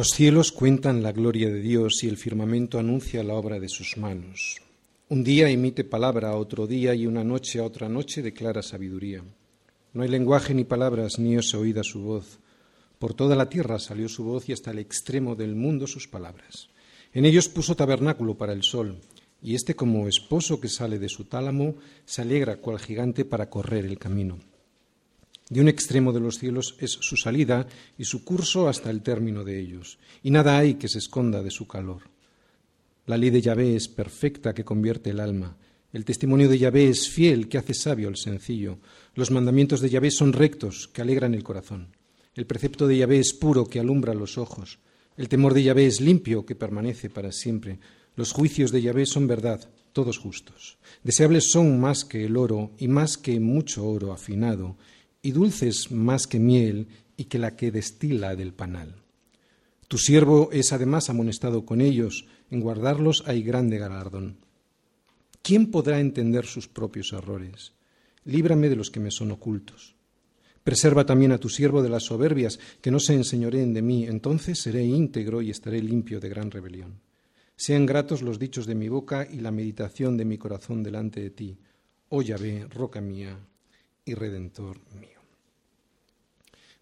Los cielos cuentan la gloria de Dios y el firmamento anuncia la obra de sus manos. Un día emite palabra a otro día y una noche a otra noche declara sabiduría. No hay lenguaje ni palabras ni os oída su voz. Por toda la tierra salió su voz y hasta el extremo del mundo sus palabras. En ellos puso tabernáculo para el sol, y éste como esposo que sale de su tálamo se alegra cual gigante para correr el camino. De un extremo de los cielos es su salida y su curso hasta el término de ellos, y nada hay que se esconda de su calor. La ley de Yahvé es perfecta que convierte el alma. El testimonio de Yahvé es fiel que hace sabio al sencillo. Los mandamientos de Yahvé son rectos que alegran el corazón. El precepto de Yahvé es puro que alumbra los ojos. El temor de Yahvé es limpio que permanece para siempre. Los juicios de Yahvé son verdad, todos justos. Deseables son más que el oro y más que mucho oro afinado y dulces más que miel y que la que destila del panal. Tu siervo es además amonestado con ellos, en guardarlos hay grande galardón. ¿Quién podrá entender sus propios errores? Líbrame de los que me son ocultos. Preserva también a tu siervo de las soberbias, que no se enseñoreen de mí, entonces seré íntegro y estaré limpio de gran rebelión. Sean gratos los dichos de mi boca y la meditación de mi corazón delante de ti. Oh Yahvé, roca mía, y redentor mío.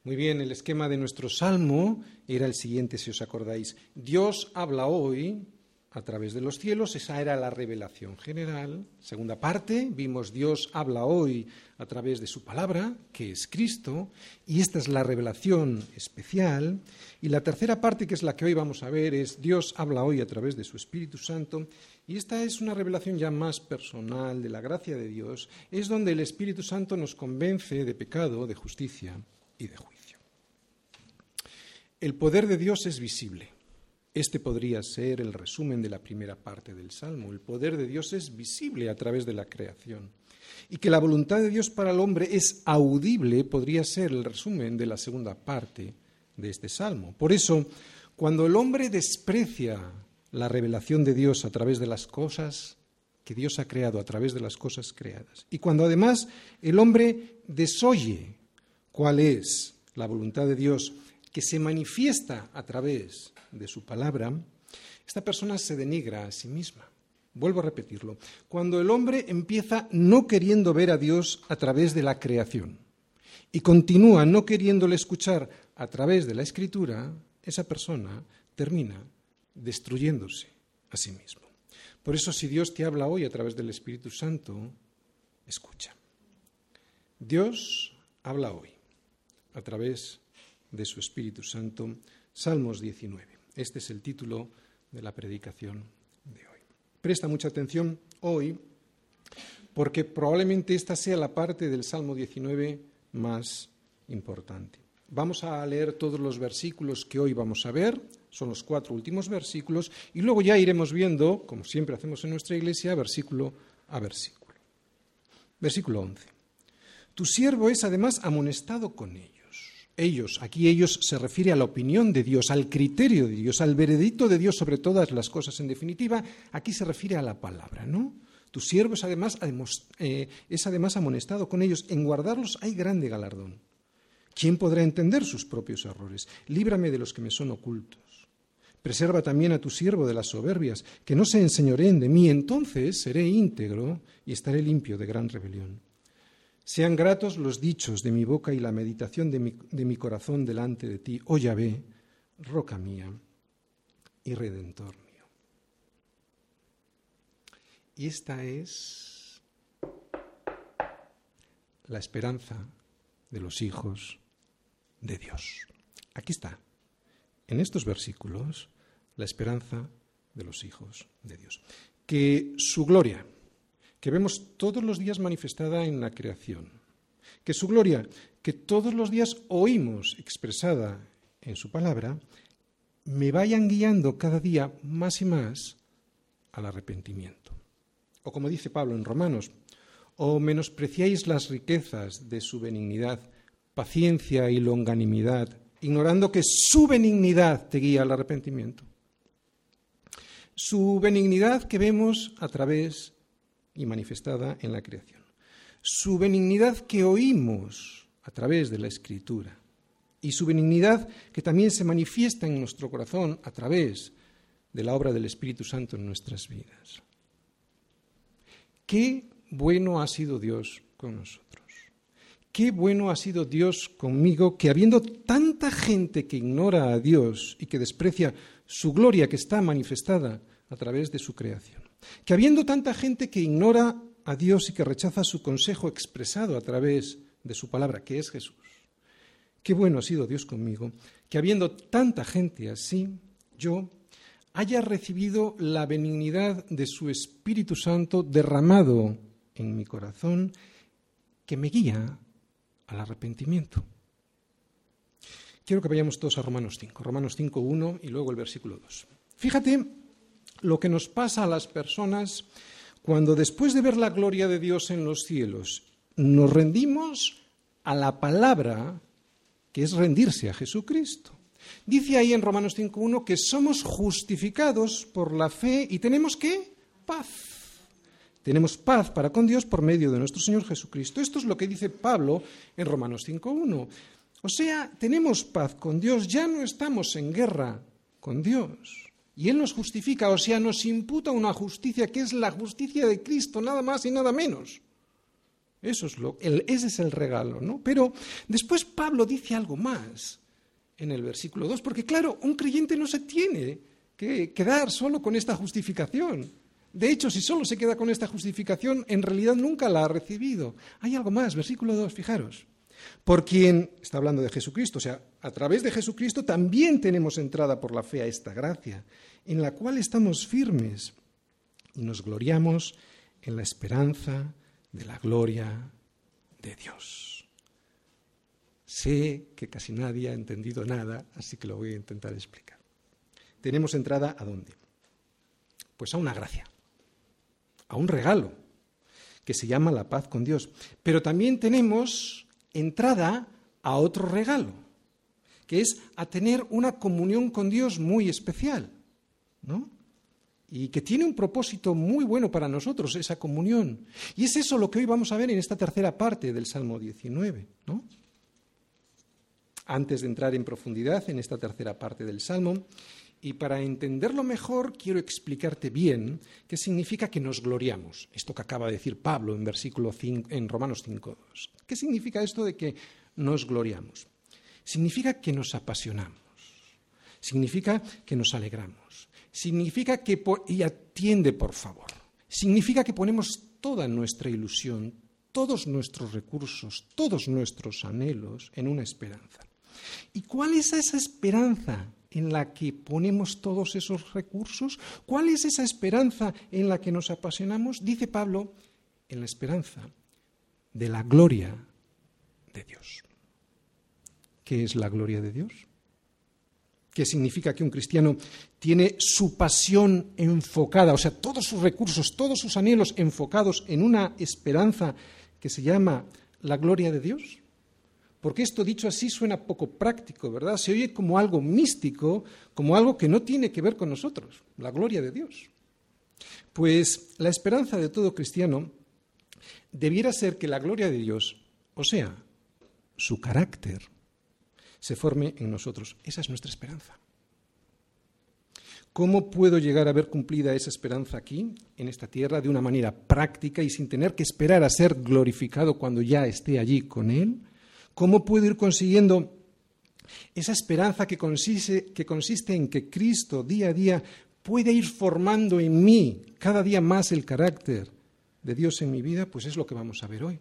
Muy bien, el esquema de nuestro salmo era el siguiente, si os acordáis. Dios habla hoy a través de los cielos, esa era la revelación general. Segunda parte, vimos Dios habla hoy a través de su palabra, que es Cristo, y esta es la revelación especial. Y la tercera parte, que es la que hoy vamos a ver, es Dios habla hoy a través de su Espíritu Santo, y esta es una revelación ya más personal de la gracia de Dios, es donde el Espíritu Santo nos convence de pecado, de justicia y de juicio. El poder de Dios es visible. Este podría ser el resumen de la primera parte del Salmo. El poder de Dios es visible a través de la creación. Y que la voluntad de Dios para el hombre es audible podría ser el resumen de la segunda parte de este Salmo. Por eso, cuando el hombre desprecia la revelación de Dios a través de las cosas que Dios ha creado, a través de las cosas creadas. Y cuando además el hombre desoye cuál es la voluntad de Dios que se manifiesta a través de su palabra, esta persona se denigra a sí misma. Vuelvo a repetirlo. Cuando el hombre empieza no queriendo ver a Dios a través de la creación y continúa no queriéndole escuchar a través de la escritura, esa persona termina destruyéndose a sí mismo. Por eso si Dios te habla hoy a través del Espíritu Santo, escucha. Dios habla hoy a través de su Espíritu Santo. Salmos 19. Este es el título de la predicación de hoy. Presta mucha atención hoy porque probablemente esta sea la parte del Salmo 19 más importante. Vamos a leer todos los versículos que hoy vamos a ver, son los cuatro últimos versículos, y luego ya iremos viendo, como siempre hacemos en nuestra iglesia, versículo a versículo. Versículo 11. Tu siervo es además amonestado con ellos. Ellos, aquí ellos se refiere a la opinión de Dios, al criterio de Dios, al veredicto de Dios sobre todas las cosas. En definitiva, aquí se refiere a la palabra, ¿no? Tu siervo es además, eh, es además amonestado con ellos. En guardarlos hay grande galardón. ¿Quién podrá entender sus propios errores? Líbrame de los que me son ocultos. Preserva también a tu siervo de las soberbias, que no se enseñoreen de mí, entonces seré íntegro y estaré limpio de gran rebelión. Sean gratos los dichos de mi boca y la meditación de mi, corazón delante de ti, oh Yahvé, roca mía y redentor mío. Y esta es la esperanza de los hijos de Dios. Aquí está, en estos versículos, la esperanza de los hijos de Dios. Que su gloria, que vemos todos los días manifestada en la creación, que su gloria, que todos los días oímos expresada en su palabra, me vayan guiando cada día más y más al arrepentimiento. O como dice Pablo en Romanos, o menospreciáis las riquezas de su benignidad, paciencia y longanimidad, ignorando que su benignidad te guía al arrepentimiento. Su benignidad que vemos a través y manifestada en la creación. Su benignidad que oímos a través de la escritura. y su benignidad que también se manifiesta en nuestro corazón a través de la obra del Espíritu Santo en nuestras vidas. Qué bueno ha sido Dios con nosotros. Qué bueno ha sido Dios conmigo que habiendo tanta gente que ignora a Dios y que desprecia su gloria que está manifestada a través de su creación, que habiendo tanta gente que ignora a Dios y que rechaza su consejo expresado a través de su palabra, que es Jesús, qué bueno ha sido Dios conmigo, que habiendo tanta gente así, yo haya recibido la benignidad de su Espíritu Santo derramado en mi corazón, que me guía al arrepentimiento. Quiero que vayamos todos a Romanos 5, Romanos 5, 1 y luego el versículo 2. Fíjate lo que nos pasa a las personas cuando después de ver la gloria de Dios en los cielos nos rendimos a la palabra que es rendirse a Jesucristo. Dice ahí en Romanos 5.1 que somos justificados por la fe y tenemos que paz. Tenemos paz para con Dios por medio de nuestro Señor Jesucristo. Esto es lo que dice Pablo en Romanos 5.1. O sea, tenemos paz con Dios, ya no estamos en guerra con Dios. Y Él nos justifica, o sea, nos imputa una justicia que es la justicia de Cristo, nada más y nada menos. Eso es lo, ese es el regalo, ¿no? Pero después Pablo dice algo más en el versículo 2, porque claro, un creyente no se tiene que quedar solo con esta justificación. De hecho, si solo se queda con esta justificación, en realidad nunca la ha recibido. Hay algo más, versículo 2, fijaros. Por quien, está hablando de Jesucristo, o sea, a través de Jesucristo también tenemos entrada por la fe a esta gracia, en la cual estamos firmes y nos gloriamos en la esperanza de la gloria de Dios. Sé que casi nadie ha entendido nada, así que lo voy a intentar explicar. Tenemos entrada a dónde? Pues a una gracia, a un regalo, que se llama la paz con Dios. Pero también tenemos entrada a otro regalo, que es a tener una comunión con Dios muy especial, ¿no? Y que tiene un propósito muy bueno para nosotros, esa comunión. Y es eso lo que hoy vamos a ver en esta tercera parte del Salmo 19, ¿no? Antes de entrar en profundidad en esta tercera parte del Salmo, y para entenderlo mejor, quiero explicarte bien qué significa que nos gloriamos. Esto que acaba de decir Pablo en, versículo en Romanos 5.2. ¿Qué significa esto de que nos gloriamos? Significa que nos apasionamos. Significa que nos alegramos. Significa que, y atiende por favor, significa que ponemos toda nuestra ilusión, todos nuestros recursos, todos nuestros anhelos en una esperanza. ¿Y cuál es esa esperanza en la que ponemos todos esos recursos? ¿Cuál es esa esperanza en la que nos apasionamos? Dice Pablo, en la esperanza de la gloria de Dios. ¿Qué es la gloria de Dios? ¿Qué significa que un cristiano tiene su pasión enfocada, o sea, todos sus recursos, todos sus anhelos enfocados en una esperanza que se llama la gloria de Dios? Porque esto dicho así suena poco práctico, ¿verdad? Se oye como algo místico, como algo que no tiene que ver con nosotros, la gloria de Dios. Pues la esperanza de todo cristiano debiera ser que la gloria de Dios, o sea, su carácter, se forme en nosotros. Esa es nuestra esperanza. ¿Cómo puedo llegar a ver cumplida esa esperanza aquí, en esta tierra, de una manera práctica y sin tener que esperar a ser glorificado cuando ya esté allí con Él? ¿Cómo puedo ir consiguiendo esa esperanza que consiste, que consiste en que Cristo día a día puede ir formando en mí cada día más el carácter de Dios en mi vida? Pues es lo que vamos a ver hoy.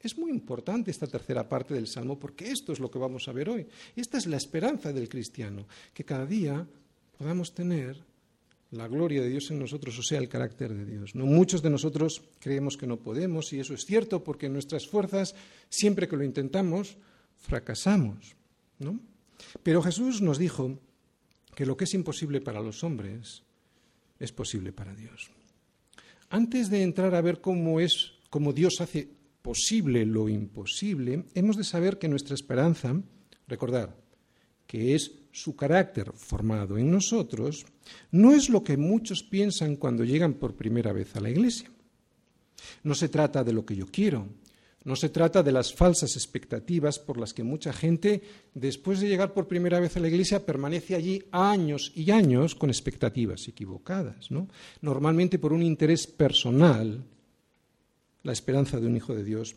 Es muy importante esta tercera parte del Salmo porque esto es lo que vamos a ver hoy. Esta es la esperanza del cristiano, que cada día podamos tener la gloria de Dios en nosotros, o sea, el carácter de Dios. Muchos de nosotros creemos que no podemos y eso es cierto porque nuestras fuerzas, siempre que lo intentamos, fracasamos, ¿no? Pero Jesús nos dijo que lo que es imposible para los hombres es posible para Dios. Antes de entrar a ver cómo es cómo Dios hace posible lo imposible, hemos de saber que nuestra esperanza, recordar, que es su carácter formado en nosotros, no es lo que muchos piensan cuando llegan por primera vez a la iglesia. No se trata de lo que yo quiero, No se trata de las falsas expectativas por las que mucha gente, después de llegar por primera vez a la iglesia, permanece allí años y años con expectativas equivocadas. ¿no? Normalmente por un interés personal, la esperanza de un hijo de Dios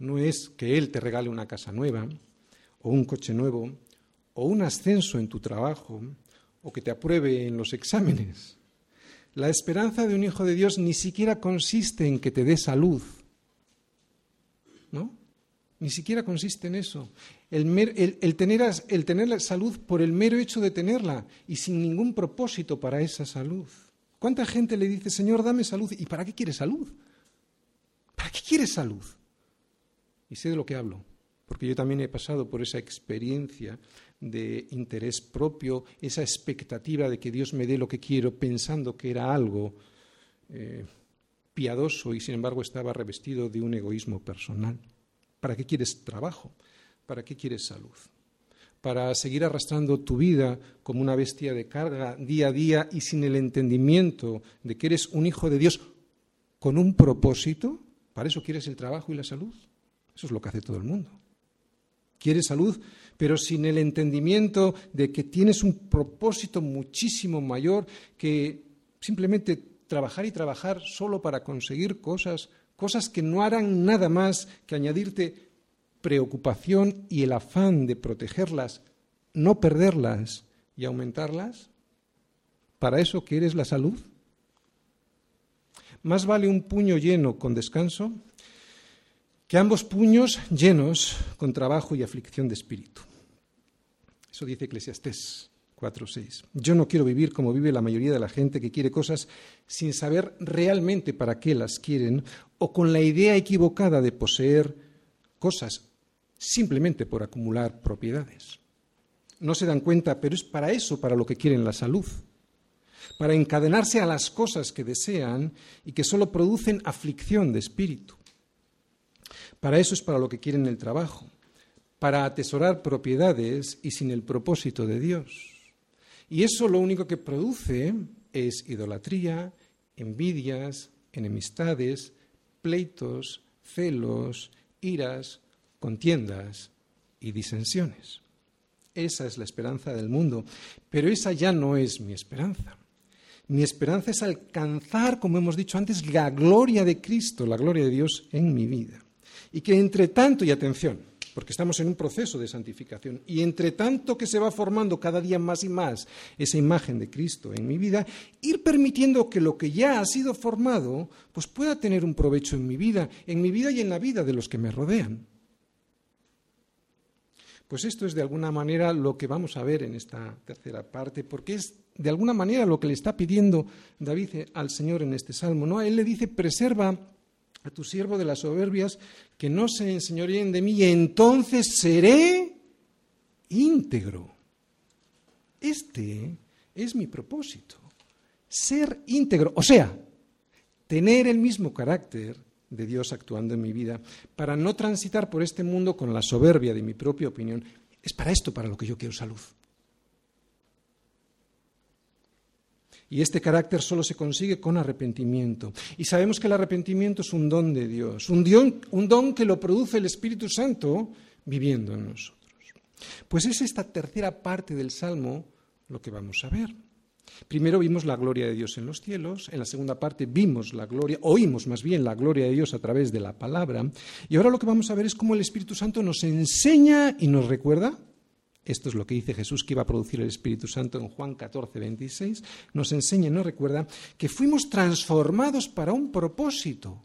no es que Él te regale una casa nueva, o un coche nuevo, o un ascenso en tu trabajo, o que te apruebe en los exámenes. La esperanza de un hijo de Dios ni siquiera consiste en que te dé salud ¿no? Ni siquiera consiste en eso. El, tener, la salud por el mero hecho de tenerla y sin ningún propósito para esa salud. ¿Cuánta gente le dice, Señor, dame salud? ¿Y para qué quieres salud? ¿Para qué quieres salud? Y sé de lo que hablo, porque yo también he pasado por esa experiencia de interés propio, esa expectativa de que Dios me dé lo que quiero, pensando que era algo eh, piadoso y sin embargo estaba revestido de un egoísmo personal. ¿Para qué quieres trabajo? ¿Para qué quieres salud? Para seguir arrastrando tu vida como una bestia de carga día a día y sin el entendimiento de que eres un hijo de Dios con un propósito. ¿Para eso quieres el trabajo y la salud? Eso es lo que hace todo el mundo. Quieres salud, pero sin el entendimiento de que tienes un propósito muchísimo mayor que simplemente trabajar y trabajar solo para conseguir cosas, cosas que no harán nada más que añadirte preocupación y el afán de protegerlas, no perderlas y aumentarlas? ¿Para eso quieres la salud? Más vale un puño lleno con descanso que ambos puños llenos con trabajo y aflicción de espíritu. Eso dice Eclesiastés. 4.6. Yo no quiero vivir como vive la mayoría de la gente que quiere cosas sin saber realmente para qué las quieren o con la idea equivocada de poseer cosas simplemente por acumular propiedades. No se dan cuenta, pero es para eso para lo que quieren la salud, para encadenarse a las cosas que desean y que solo producen aflicción de espíritu. Para eso es para lo que quieren el trabajo, para atesorar propiedades y sin el propósito de Dios. Y eso lo único que produce es idolatría, envidias, enemistades, pleitos, celos, iras, contiendas y disensiones. Esa es la esperanza del mundo, pero esa ya no es mi esperanza. Mi esperanza es alcanzar, como hemos dicho antes, la gloria de Cristo, la gloria de Dios en mi vida. Y que entre tanto, y atención, porque estamos en un proceso de santificación. Y entre tanto que se va formando cada día más y más esa imagen de Cristo en mi vida, ir permitiendo que lo que ya ha sido formado, pues pueda tener un provecho en mi vida, en mi vida y en la vida de los que me rodean. Pues esto es de alguna manera lo que vamos a ver en esta tercera parte, porque es de alguna manera lo que le está pidiendo David al Señor en este salmo. ¿no? Él le dice, preserva a tu siervo de las soberbias, que no se enseñoríen de mí, y entonces seré íntegro. Este es mi propósito, ser íntegro, o sea, tener el mismo carácter de Dios actuando en mi vida, para no transitar por este mundo con la soberbia de mi propia opinión. Es para esto para lo que yo quiero salud. Y este carácter solo se consigue con arrepentimiento. Y sabemos que el arrepentimiento es un don de Dios, un don, un don que lo produce el Espíritu Santo viviendo en nosotros. Pues es esta tercera parte del Salmo lo que vamos a ver. Primero vimos la gloria de Dios en los cielos, en la segunda parte vimos la gloria, oímos más bien la gloria de Dios a través de la palabra, y ahora lo que vamos a ver es cómo el Espíritu Santo nos enseña y nos recuerda esto es lo que dice Jesús que iba a producir el Espíritu Santo en Juan 14, 26. Nos enseña y nos recuerda que fuimos transformados para un propósito.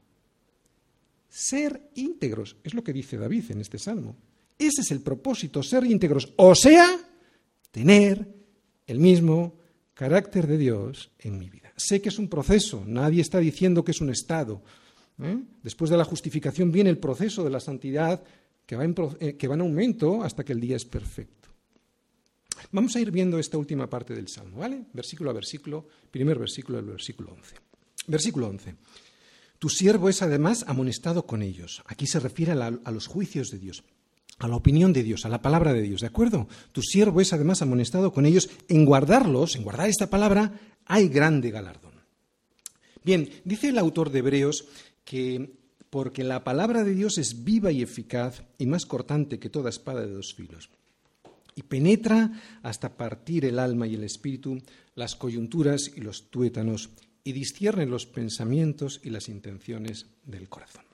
Ser íntegros. Es lo que dice David en este salmo. Ese es el propósito, ser íntegros. O sea, tener el mismo carácter de Dios en mi vida. Sé que es un proceso, nadie está diciendo que es un estado. ¿eh? Después de la justificación viene el proceso de la santidad que va, en, eh, que va en aumento hasta que el día es perfecto. Vamos a ir viendo esta última parte del Salmo, ¿vale? Versículo a versículo, primer versículo del versículo 11. Versículo 11. Tu siervo es además amonestado con ellos. Aquí se refiere a, a, los juicios de Dios, a la opinión de Dios, a la palabra de Dios, ¿de acuerdo? Tu siervo es además amonestado con ellos. En guardarlos, en guardar esta palabra, hay grande galardón. Bien, dice el autor de Hebreos que porque la palabra de Dios es viva y eficaz y más cortante que toda espada de dos filos. Y penetra hasta partir el alma y el espíritu, las coyunturas y los tuétanos, y discierne los pensamientos y las intenciones del corazón.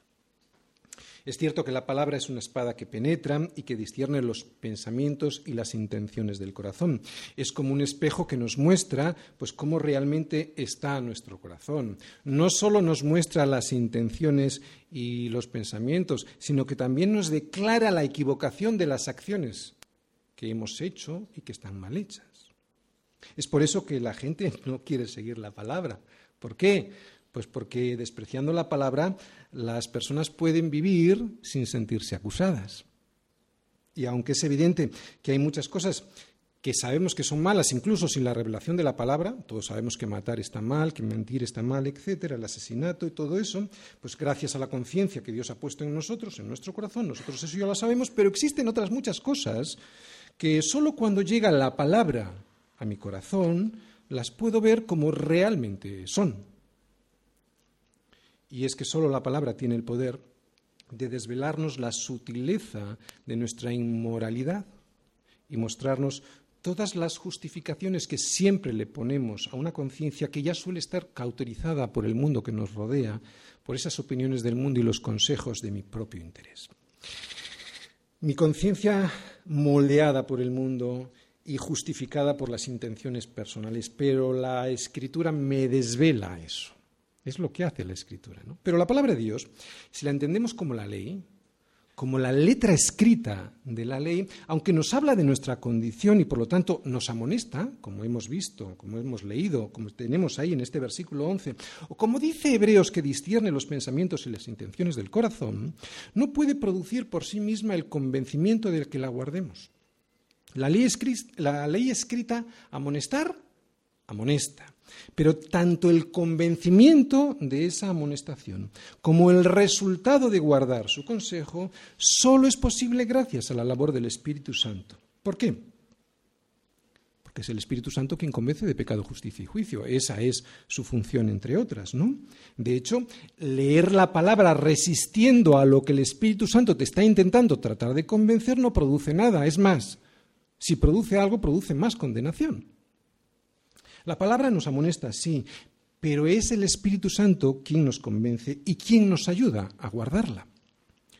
Es cierto que la palabra es una espada que penetra y que discierne los pensamientos y las intenciones del corazón. Es como un espejo que nos muestra pues cómo realmente está nuestro corazón. No solo nos muestra las intenciones y los pensamientos, sino que también nos declara la equivocación de las acciones que hemos hecho y que están mal hechas. Es por eso que la gente no quiere seguir la palabra. ¿Por qué? Pues porque despreciando la palabra, las personas pueden vivir sin sentirse acusadas. Y aunque es evidente que hay muchas cosas que sabemos que son malas, incluso sin la revelación de la palabra, todos sabemos que matar está mal, que mentir está mal, etcétera, el asesinato y todo eso, pues gracias a la conciencia que Dios ha puesto en nosotros, en nuestro corazón, nosotros eso ya lo sabemos, pero existen otras muchas cosas que solo cuando llega la palabra a mi corazón las puedo ver como realmente son y es que solo la palabra tiene el poder de desvelarnos la sutileza de nuestra inmoralidad y mostrarnos todas las justificaciones que siempre le ponemos a una conciencia que ya suele estar cauterizada por el mundo que nos rodea, por esas opiniones del mundo y los consejos de mi propio interés. Mi conciencia moldeada por el mundo y justificada por las intenciones personales, pero la escritura me desvela eso. Es lo que hace la escritura. ¿no? Pero la palabra de Dios, si la entendemos como la ley, como la letra escrita de la ley, aunque nos habla de nuestra condición y por lo tanto nos amonesta, como hemos visto, como hemos leído, como tenemos ahí en este versículo 11, o como dice Hebreos que discierne los pensamientos y las intenciones del corazón, no puede producir por sí misma el convencimiento del que la guardemos. La ley, la ley escrita, amonestar, amonesta. Pero tanto el convencimiento de esa amonestación como el resultado de guardar su consejo solo es posible gracias a la labor del Espíritu Santo. ¿Por qué? Porque es el Espíritu Santo quien convence de pecado, justicia y juicio. Esa es su función, entre otras, ¿no? De hecho, leer la palabra resistiendo a lo que el Espíritu Santo te está intentando tratar de convencer no produce nada. Es más, si produce algo, produce más condenación. La palabra nos amonesta, sí, pero es el Espíritu Santo quien nos convence y quien nos ayuda a guardarla.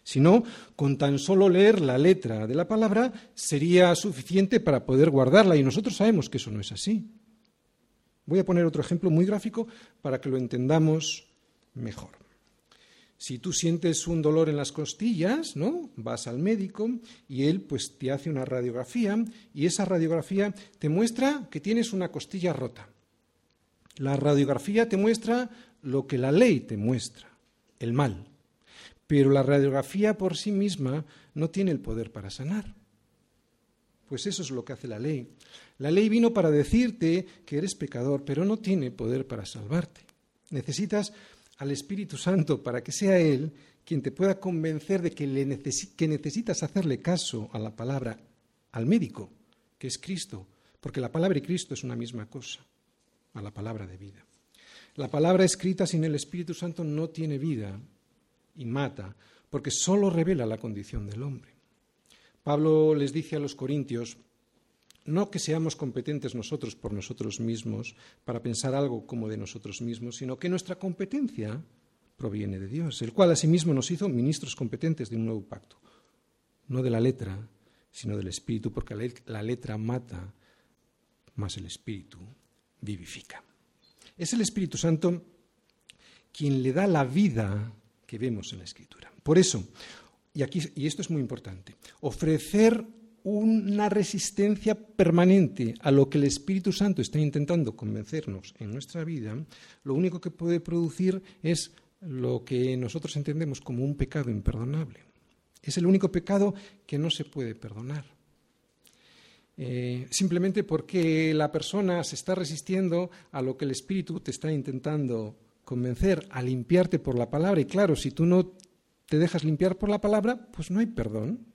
Si no, con tan solo leer la letra de la palabra sería suficiente para poder guardarla y nosotros sabemos que eso no es así. Voy a poner otro ejemplo muy gráfico para que lo entendamos mejor. Si tú sientes un dolor en las costillas, ¿no? Vas al médico y él pues te hace una radiografía y esa radiografía te muestra que tienes una costilla rota. La radiografía te muestra lo que la ley te muestra, el mal. Pero la radiografía por sí misma no tiene el poder para sanar. Pues eso es lo que hace la ley. La ley vino para decirte que eres pecador, pero no tiene poder para salvarte. Necesitas al Espíritu Santo para que sea Él quien te pueda convencer de que, que necesitas hacerle caso a la palabra, al médico, que es Cristo, porque la palabra y Cristo es una misma cosa, a la palabra de vida. La palabra escrita sin el Espíritu Santo no tiene vida y mata, porque solo revela la condición del hombre. Pablo les dice a los corintios, no que seamos competentes nosotros por nosotros mismos para pensar algo como de nosotros mismos, sino que nuestra competencia proviene de Dios, el cual asimismo nos hizo ministros competentes de un nuevo pacto, no de la letra, sino del espíritu, porque la letra mata, más el espíritu vivifica. Es el Espíritu Santo quien le da la vida que vemos en la Escritura. Por eso, y, aquí, y esto es muy importante, ofrecer una resistencia permanente a lo que el Espíritu Santo está intentando convencernos en nuestra vida, lo único que puede producir es lo que nosotros entendemos como un pecado imperdonable. Es el único pecado que no se puede perdonar. Eh, simplemente porque la persona se está resistiendo a lo que el Espíritu te está intentando convencer, a limpiarte por la palabra. Y claro, si tú no te dejas limpiar por la palabra, pues no hay perdón.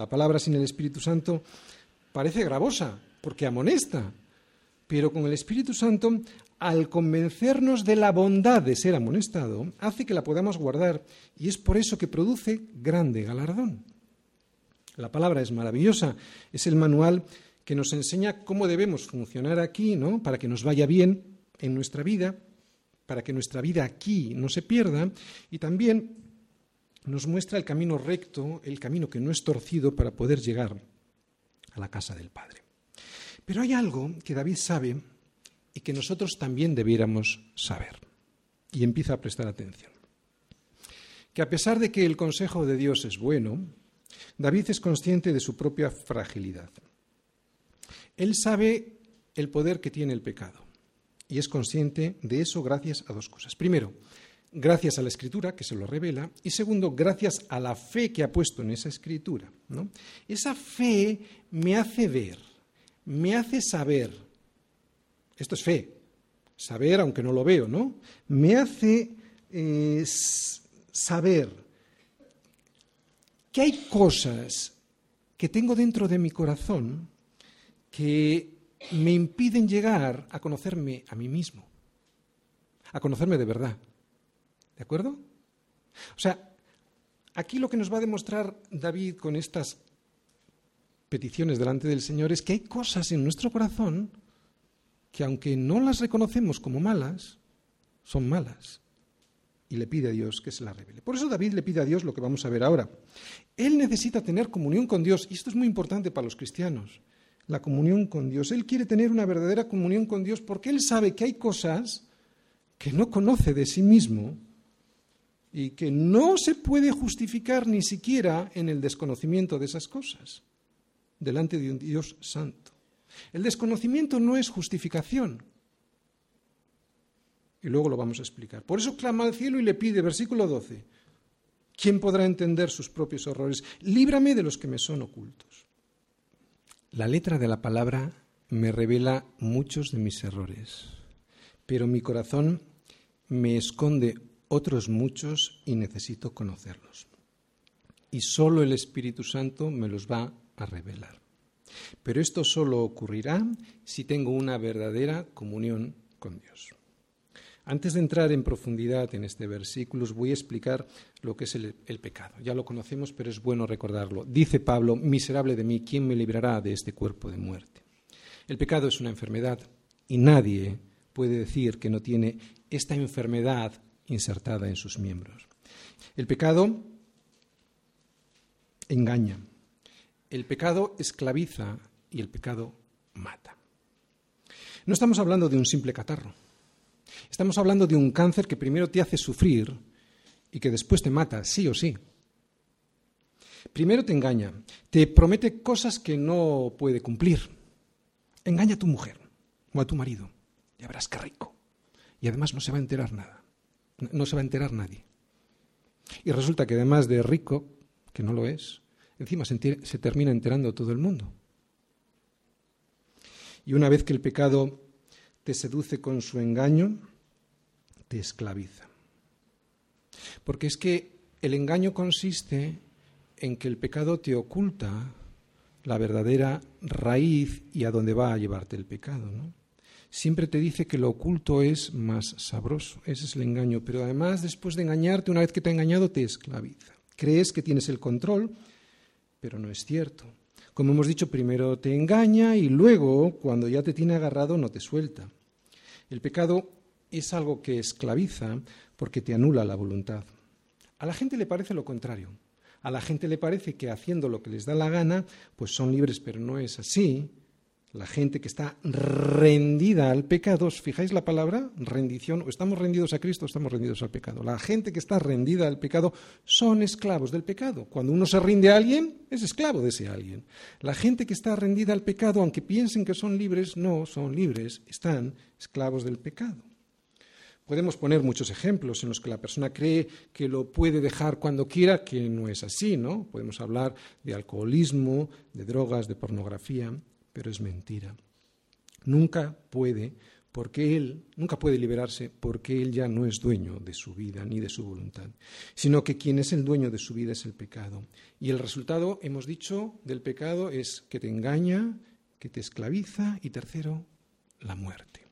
La palabra sin el Espíritu Santo parece gravosa, porque amonesta, pero con el Espíritu Santo, al convencernos de la bondad de ser amonestado, hace que la podamos guardar y es por eso que produce grande galardón. La palabra es maravillosa, es el manual que nos enseña cómo debemos funcionar aquí, ¿no? Para que nos vaya bien en nuestra vida, para que nuestra vida aquí no se pierda y también nos muestra el camino recto, el camino que no es torcido para poder llegar a la casa del Padre. Pero hay algo que David sabe y que nosotros también debiéramos saber. Y empieza a prestar atención. Que a pesar de que el consejo de Dios es bueno, David es consciente de su propia fragilidad. Él sabe el poder que tiene el pecado y es consciente de eso gracias a dos cosas. Primero, gracias a la escritura que se lo revela y segundo, gracias a la fe que ha puesto en esa escritura. Esa fe me hace ver, me hace saber, esto es fe, saber aunque no lo veo, ¿no? Me hace eh, saber que hay cosas que tengo dentro de mi corazón que me impiden llegar a conocerme a mí mismo, a conocerme de verdad. ¿De acuerdo? O sea, aquí lo que nos va a demostrar David con estas peticiones delante del Señor es que hay cosas en nuestro corazón que aunque no las reconocemos como malas, son malas. Y le pide a Dios que se las revele. Por eso David le pide a Dios lo que vamos a ver ahora. Él necesita tener comunión con Dios, y esto es muy importante para los cristianos, la comunión con Dios. Él quiere tener una verdadera comunión con Dios porque él sabe que hay cosas que no conoce de sí mismo y que no se puede justificar ni siquiera en el desconocimiento de esas cosas delante de un Dios santo. El desconocimiento no es justificación. Y luego lo vamos a explicar. Por eso clama al cielo y le pide, versículo 12, ¿quién podrá entender sus propios horrores? Líbrame de los que me son ocultos. La letra de la palabra me revela muchos de mis errores, pero mi corazón me esconde otros muchos y necesito conocerlos. Y solo el Espíritu Santo me los va a revelar. Pero esto solo ocurrirá si tengo una verdadera comunión con Dios. Antes de entrar en profundidad en este versículo, os voy a explicar lo que es el, el, pecado. Ya lo conocemos, pero es bueno recordarlo. Dice Pablo, miserable de mí, ¿quién me librará de este cuerpo de muerte? El pecado es una enfermedad y nadie puede decir que no tiene esta enfermedad insertada en sus miembros. El pecado engaña, el pecado esclaviza y el pecado mata. No estamos hablando de un simple catarro. Estamos hablando de un cáncer que primero te hace sufrir y que después te mata, sí o sí. Primero te engaña, te promete cosas que no puede cumplir. Engaña a tu mujer o a tu marido. Ya verás qué rico. Y además no se va a enterar nada no se va a enterar nadie. Y resulta que además de rico, que no lo es, encima se, termina enterando todo el mundo. Y una vez que el pecado te seduce con su engaño, te esclaviza. Porque es que el engaño consiste en que el pecado te oculta la verdadera raíz y a dónde va a llevarte el pecado. ¿no? Siempre te dice que lo oculto es más sabroso. Ese es el engaño. Pero además, después de engañarte, una vez que te ha engañado, te esclaviza. Crees que tienes el control, pero no es cierto. Como hemos dicho, primero te engaña y luego, cuando ya te tiene agarrado, no te suelta. El pecado es algo que esclaviza porque te anula la voluntad. A la gente le parece lo contrario. A la gente le parece que haciendo lo que les da la gana, pues son libres, pero no es así. La gente que está rendida al pecado, ¿os fijáis la palabra? Rendición, o estamos rendidos a Cristo o estamos rendidos al pecado. La gente que está rendida al pecado son esclavos del pecado. Cuando uno se rinde a alguien, es esclavo de ese alguien. La gente que está rendida al pecado, aunque piensen que son libres, no son libres, están esclavos del pecado. Podemos poner muchos ejemplos en los que la persona cree que lo puede dejar cuando quiera, que no es así, ¿no? Podemos hablar de alcoholismo, de drogas, de pornografía pero es mentira. Nunca puede, porque él nunca puede liberarse porque él ya no es dueño de su vida ni de su voluntad, sino que quien es el dueño de su vida es el pecado. Y el resultado, hemos dicho, del pecado es que te engaña, que te esclaviza y tercero, la muerte.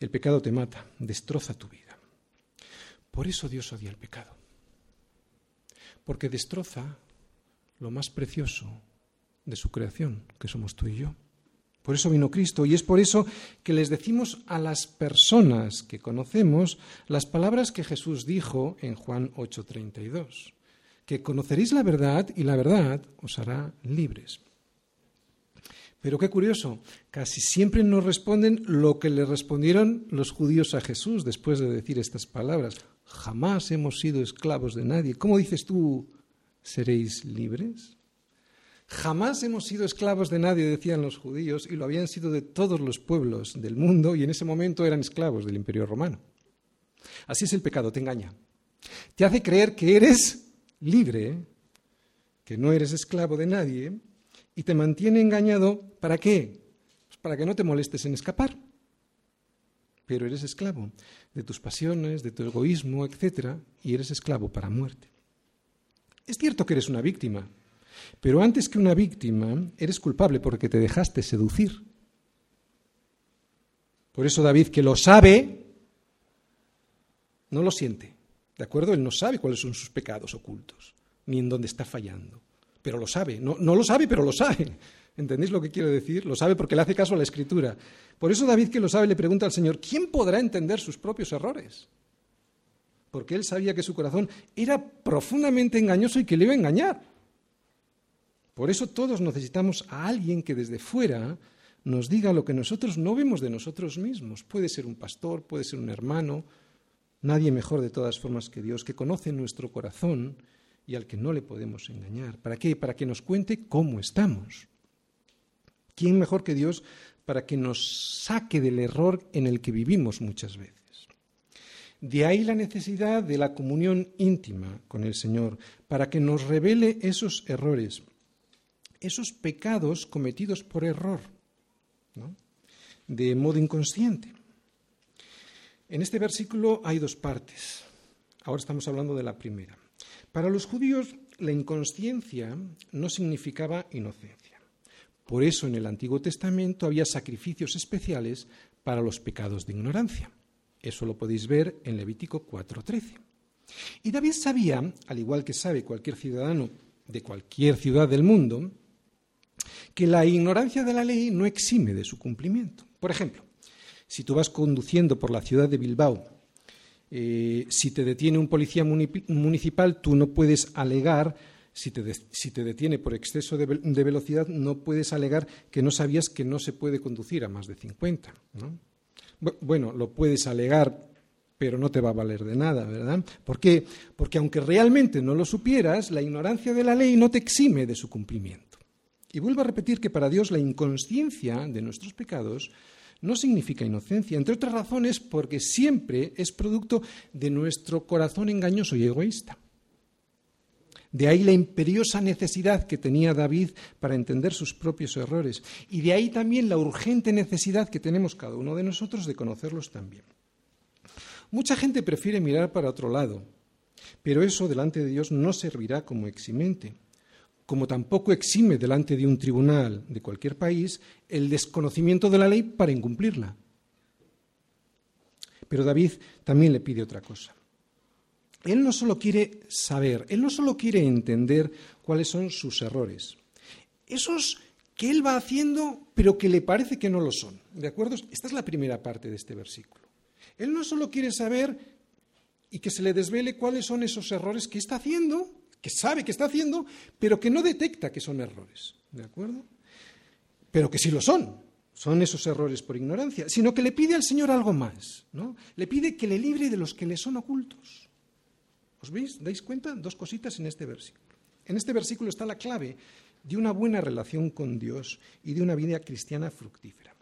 El pecado te mata, destroza tu vida. Por eso Dios odia el pecado. Porque destroza lo más precioso de su creación, que somos tú y yo. Por eso vino Cristo y es por eso que les decimos a las personas que conocemos las palabras que Jesús dijo en Juan 8:32, que conoceréis la verdad y la verdad os hará libres. Pero qué curioso, casi siempre nos responden lo que le respondieron los judíos a Jesús después de decir estas palabras. Jamás hemos sido esclavos de nadie. ¿Cómo dices tú, seréis libres? Jamás hemos sido esclavos de nadie, decían los judíos, y lo habían sido de todos los pueblos del mundo, y en ese momento eran esclavos del imperio romano. Así es el pecado, te engaña. Te hace creer que eres libre, que no eres esclavo de nadie, y te mantiene engañado, ¿para qué? Pues para que no te molestes en escapar. Pero eres esclavo de tus pasiones, de tu egoísmo, etc., y eres esclavo para muerte. Es cierto que eres una víctima, pero antes que una víctima, eres culpable porque te dejaste seducir. Por eso David, que lo sabe, no lo siente. ¿De acuerdo? Él no sabe cuáles son sus pecados ocultos, ni en dónde está fallando pero lo sabe. No, no, lo sabe, pero lo sabe. ¿Entendéis lo que quiero decir? Lo sabe porque le hace caso a la Escritura. Por eso David, que lo sabe, le pregunta al Señor, ¿quién podrá entender sus propios errores? Porque él sabía que su corazón era profundamente engañoso y que le iba a engañar. Por eso todos necesitamos a alguien que desde fuera nos diga lo que nosotros no vemos de nosotros mismos. Puede ser un pastor, puede ser un hermano, nadie mejor de todas formas que Dios, que conoce nuestro corazón y al que no le podemos engañar. ¿Para qué? Para que nos cuente cómo estamos. ¿Quién mejor que Dios para que nos saque del error en el que vivimos muchas veces? De ahí la necesidad de la comunión íntima con el Señor, para que nos revele esos errores, esos pecados cometidos por error, de modo inconsciente. En este versículo hay dos partes. Ahora estamos hablando de la primera. Para los judíos la inconsciencia no significaba inocencia. Por eso en el Antiguo Testamento había sacrificios especiales para los pecados de ignorancia. Eso lo podéis ver en Levítico 4:13. Y David sabía, al igual que sabe cualquier ciudadano de cualquier ciudad del mundo, que la ignorancia de la ley no exime de su cumplimiento. Por ejemplo, si tú vas conduciendo por la ciudad de Bilbao eh, si te detiene un policía municipal, tú no puedes alegar, si te, detiene por exceso de, velocidad, no puedes alegar que no sabías que no se puede conducir a más de 50. Bueno, lo puedes alegar, pero no te va a valer de nada, ¿verdad? ¿Por qué? Porque aunque realmente no lo supieras, la ignorancia de la ley no te exime de su cumplimiento. Y vuelvo a repetir que para Dios la inconsciencia de nuestros pecados no significa inocencia, entre otras razones porque siempre es producto de nuestro corazón engañoso y egoísta. De ahí la imperiosa necesidad que tenía David para entender sus propios errores. Y de ahí también la urgente necesidad que tenemos cada uno de nosotros de conocerlos también. Mucha gente prefiere mirar para otro lado, pero eso delante de Dios no servirá como eximente como tampoco exime delante de un tribunal de cualquier país el desconocimiento de la ley para incumplirla. Pero David también le pide otra cosa. Él no solo quiere saber, él no solo quiere entender cuáles son sus errores, esos que él va haciendo pero que le parece que no lo son. ¿De acuerdo? Esta es la primera parte de este versículo. Él no solo quiere saber y que se le desvele cuáles son esos errores que está haciendo, que sabe que está haciendo, pero que no detecta que son errores. ¿De acuerdo? Pero que sí lo son. Son esos errores por ignorancia, sino que le pide al Señor algo más, ¿no? Le pide que le libre de los que le son ocultos. ¿Os veis? ¿Dais cuenta? Dos cositas en este versículo. En este versículo está la clave de una buena relación con Dios y de una vida cristiana fructífera.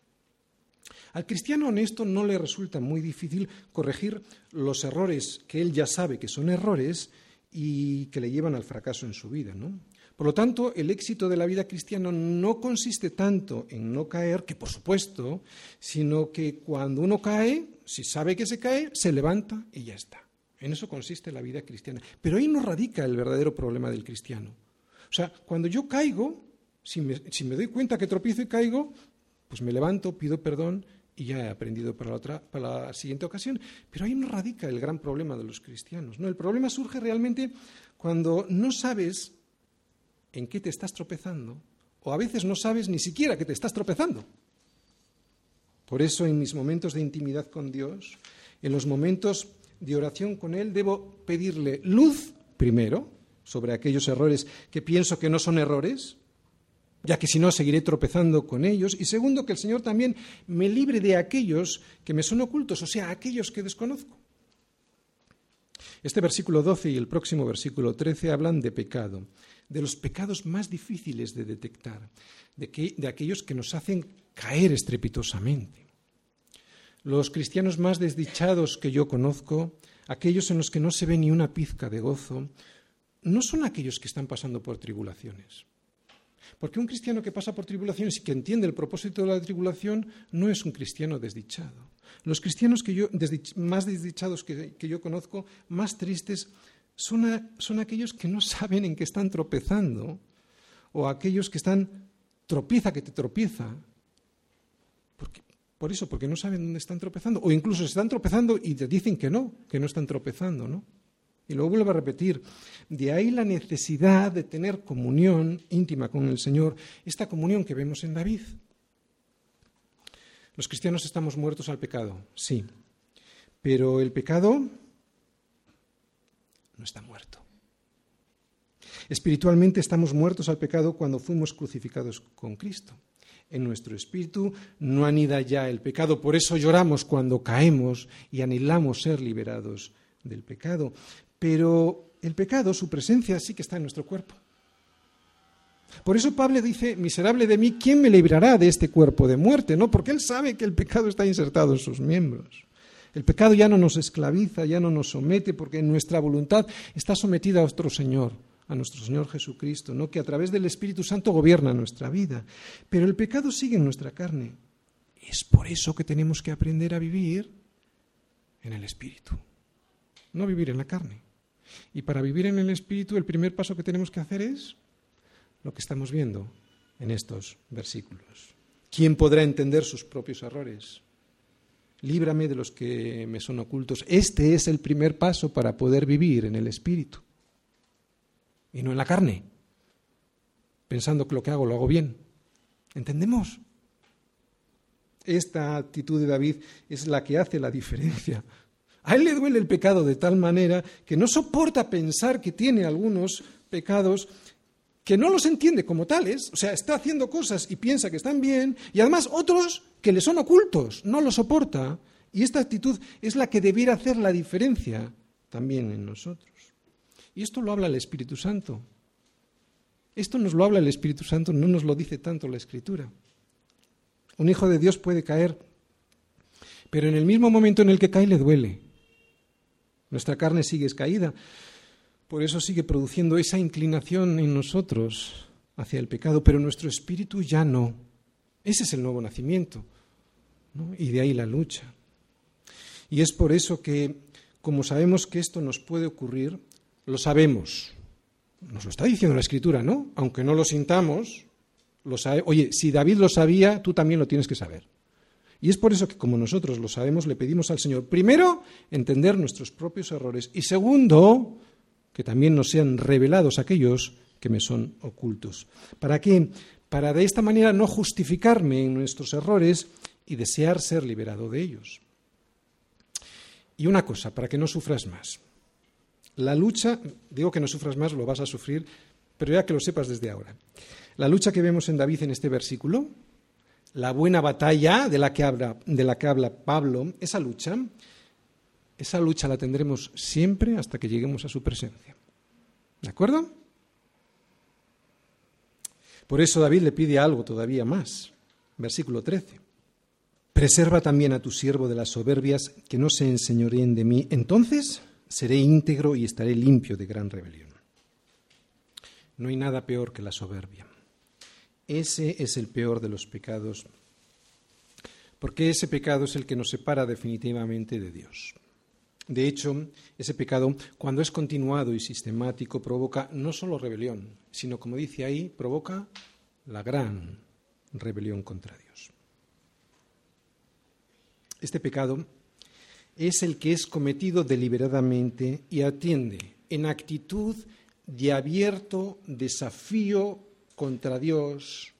Al cristiano honesto no le resulta muy difícil corregir los errores que él ya sabe que son errores y que le llevan al fracaso en su vida. ¿no? Por lo tanto, el éxito de la vida cristiana no consiste tanto en no caer, que por supuesto, sino que cuando uno cae, si sabe que se cae, se levanta y ya está. En eso consiste la vida cristiana. Pero ahí no radica el verdadero problema del cristiano. O sea, cuando yo caigo, si me, si me doy cuenta que tropiezo y caigo, pues me levanto, pido perdón y ya he aprendido para la, otra, para la siguiente ocasión. Pero ahí no radica el gran problema de los cristianos. ¿no? El problema surge realmente cuando no sabes en qué te estás tropezando, o a veces no sabes ni siquiera que te estás tropezando. Por eso en mis momentos de intimidad con Dios, en los momentos de oración con Él, debo pedirle luz primero sobre aquellos errores que pienso que no son errores, ya que si no seguiré tropezando con ellos. Y segundo, que el Señor también me libre de aquellos que me son ocultos, o sea, aquellos que desconozco. Este versículo 12 y el próximo versículo 13 hablan de pecado, de los pecados más difíciles de detectar, de, de aquellos que nos hacen caer estrepitosamente. Los cristianos más desdichados que yo conozco, aquellos en los que no se ve ni una pizca de gozo, no son aquellos que están pasando por tribulaciones. Porque un cristiano que pasa por tribulaciones y que entiende el propósito de la tribulación no es un cristiano desdichado. Los cristianos que yo, más desdichados que, yo conozco, más tristes, son, son aquellos que no saben en qué están tropezando o aquellos que están tropieza que te tropieza. Por eso, porque no saben dónde están tropezando. O incluso se están tropezando y te dicen que no, que no están tropezando, ¿no? Y luego vuelvo a repetir, de ahí la necesidad de tener comunión íntima con el Señor, esta comunión que vemos en David. Los cristianos estamos muertos al pecado, sí, pero el pecado no está muerto. Espiritualmente estamos muertos al pecado cuando fuimos crucificados con Cristo. En nuestro espíritu no anida ya el pecado, por eso lloramos cuando caemos y anhelamos ser liberados del pecado. Pero el pecado, su presencia sí que está en nuestro cuerpo. Por eso Pablo dice, miserable de mí, ¿quién me librará de este cuerpo de muerte? No, porque él sabe que el pecado está insertado en sus miembros. El pecado ya no nos esclaviza, ya no nos somete, porque nuestra voluntad está sometida a otro Señor, a nuestro Señor Jesucristo, ¿no? que a través del Espíritu Santo gobierna nuestra vida. Pero el pecado sigue en nuestra carne. Es por eso que tenemos que aprender a vivir en el Espíritu, no vivir en la carne. Y para vivir en el Espíritu, el primer paso que tenemos que hacer es lo que estamos viendo en estos versículos. ¿Quién podrá entender sus propios errores? Líbrame de los que me son ocultos. Este es el primer paso para poder vivir en el Espíritu y no en la carne, pensando que lo que hago lo hago bien. ¿Entendemos? Esta actitud de David es la que hace la diferencia a él le duele el pecado de tal manera que no soporta pensar que tiene algunos pecados que no los entiende como tales, o sea, está haciendo cosas y piensa que están bien, y además otros que le son ocultos, no lo soporta. Y esta actitud es la que debiera hacer la diferencia también en nosotros. Y esto lo habla el Espíritu Santo. Esto nos lo habla el Espíritu Santo, no nos lo dice tanto la Escritura. Un hijo de Dios puede caer, pero en el mismo momento en el que cae le duele. Nuestra carne sigue escaída. Por eso sigue produciendo esa inclinación en nosotros hacia el pecado, pero nuestro espíritu ya no. Ese es el nuevo nacimiento. Y de ahí la lucha. Y es por eso que, como sabemos que esto nos puede ocurrir, lo sabemos. Nos lo está diciendo la Escritura, ¿no? Aunque no lo sintamos, lo sabe. Oye, si David lo sabía, tú también lo tienes que saber. Y es por eso que, como nosotros lo sabemos, le pedimos al Señor, primero, entender nuestros propios errores y segundo, que también nos sean revelados aquellos que me son ocultos. ¿Para qué? Para de esta manera no justificarme en nuestros errores y desear ser liberado de ellos. Y una cosa, para que no sufras más. La lucha, digo que no sufras más, lo vas a sufrir, pero ya que lo sepas desde ahora. La lucha que vemos en David en este versículo la buena batalla de la que habla, de la que habla Pablo, esa lucha, esa lucha la tendremos siempre hasta que lleguemos a su presencia. ¿De acuerdo? Por eso David le pide algo todavía más. Versículo 13. Preserva también a tu siervo de las soberbias, que no se enseñoreen de mí. Entonces seré íntegro y estaré limpio de gran rebelión. No hay nada peor que la soberbia. Ese es el peor de los pecados, porque ese pecado es el que nos separa definitivamente de Dios. De hecho, ese pecado, cuando es continuado y sistemático, provoca no solo rebelión, sino, como dice ahí, provoca la gran rebelión contra Dios. Este pecado es el que es cometido deliberadamente y atiende en actitud de abierto desafío contra Dios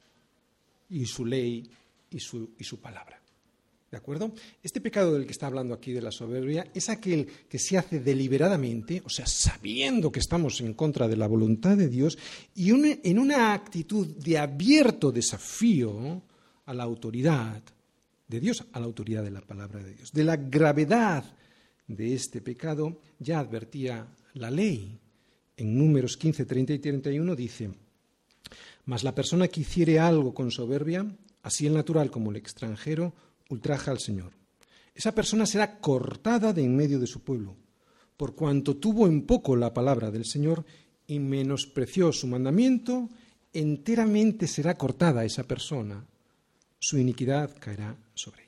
y su ley y su, y su palabra. ¿De acuerdo? Este pecado del que está hablando aquí de la soberbia es aquel que se hace deliberadamente, o sea, sabiendo que estamos en contra de la voluntad de Dios y en una actitud de abierto desafío a la autoridad de Dios, a la autoridad de la palabra de Dios. De la gravedad de este pecado ya advertía la ley. En números 15, 30 y 31 dice, mas la persona que hiciere algo con soberbia, así el natural como el extranjero, ultraja al Señor. Esa persona será cortada de en medio de su pueblo, por cuanto tuvo en poco la palabra del Señor y menospreció su mandamiento, enteramente será cortada esa persona. Su iniquidad caerá sobre.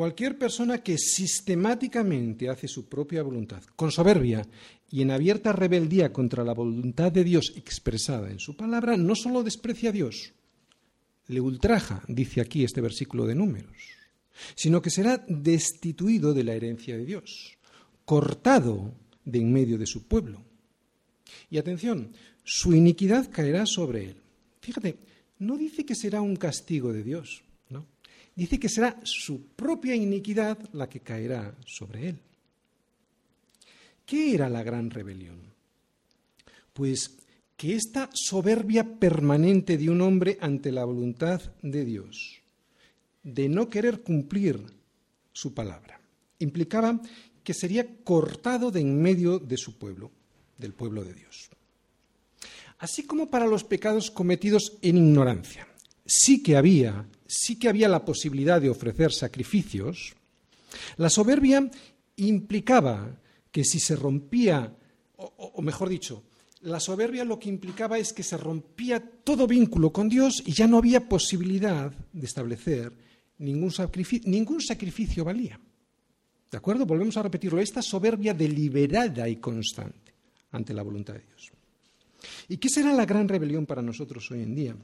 Cualquier persona que sistemáticamente hace su propia voluntad, con soberbia y en abierta rebeldía contra la voluntad de Dios expresada en su palabra, no solo desprecia a Dios, le ultraja, dice aquí este versículo de números, sino que será destituido de la herencia de Dios, cortado de en medio de su pueblo. Y atención, su iniquidad caerá sobre él. Fíjate, no dice que será un castigo de Dios. Dice que será su propia iniquidad la que caerá sobre él. ¿Qué era la gran rebelión? Pues que esta soberbia permanente de un hombre ante la voluntad de Dios, de no querer cumplir su palabra, implicaba que sería cortado de en medio de su pueblo, del pueblo de Dios. Así como para los pecados cometidos en ignorancia, sí que había, sí que había la posibilidad de ofrecer sacrificios, la soberbia implicaba que si se rompía, o, mejor dicho, la soberbia lo que implicaba es que se rompía todo vínculo con Dios y ya no había posibilidad de establecer ningún sacrificio, ningún sacrificio valía. ¿De acuerdo? Volvemos a repetirlo. Esta soberbia deliberada y constante ante la voluntad de Dios. ¿Y qué será la gran rebelión para nosotros hoy en día?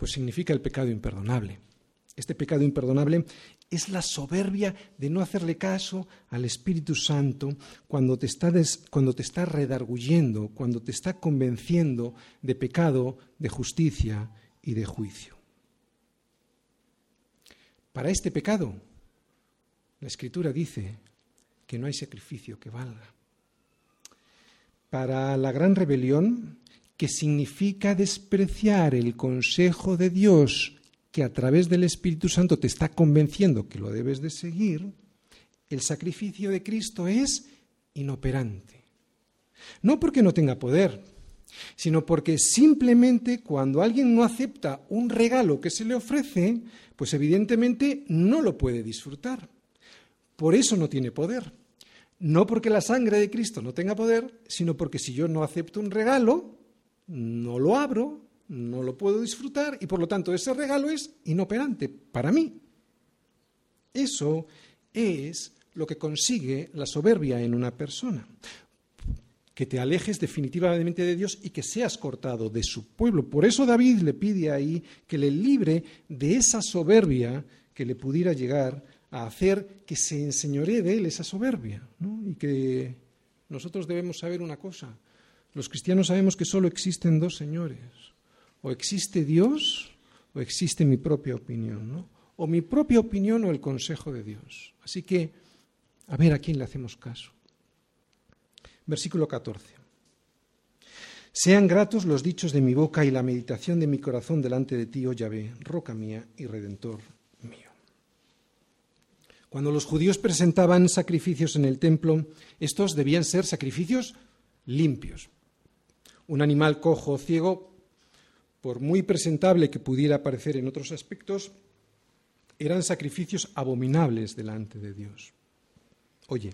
Pues significa el pecado imperdonable. Este pecado imperdonable es la soberbia de no hacerle caso al Espíritu Santo cuando te está, cuando te está redarguyendo, cuando te está convenciendo de pecado, de justicia y de juicio. Para este pecado, la Escritura dice que no hay sacrificio que valga. Para la gran rebelión, que significa despreciar el consejo de Dios que a través del Espíritu Santo te está convenciendo que lo debes de seguir, el sacrificio de Cristo es inoperante. No porque no tenga poder, sino porque simplemente cuando alguien no acepta un regalo que se le ofrece, pues evidentemente no lo puede disfrutar. Por eso no tiene poder. No porque la sangre de Cristo no tenga poder, sino porque si yo no acepto un regalo, no lo abro, no lo puedo disfrutar y por lo tanto ese regalo es inoperante para mí. Eso es lo que consigue la soberbia en una persona. Que te alejes definitivamente de Dios y que seas cortado de su pueblo. Por eso David le pide ahí que le libre de esa soberbia que le pudiera llegar a hacer que se enseñoree de él esa soberbia. Y que nosotros debemos saber una cosa. Los cristianos sabemos que solo existen dos señores o existe Dios o existe mi propia opinión, ¿no? O mi propia opinión o el consejo de Dios. Así que, a ver a quién le hacemos caso. Versículo 14. Sean gratos los dichos de mi boca y la meditación de mi corazón delante de ti, oh Yahvé, roca mía y redentor mío. Cuando los judíos presentaban sacrificios en el templo, estos debían ser sacrificios limpios. Un animal cojo o ciego por muy presentable que pudiera parecer en otros aspectos, eran sacrificios abominables delante de Dios. Oye,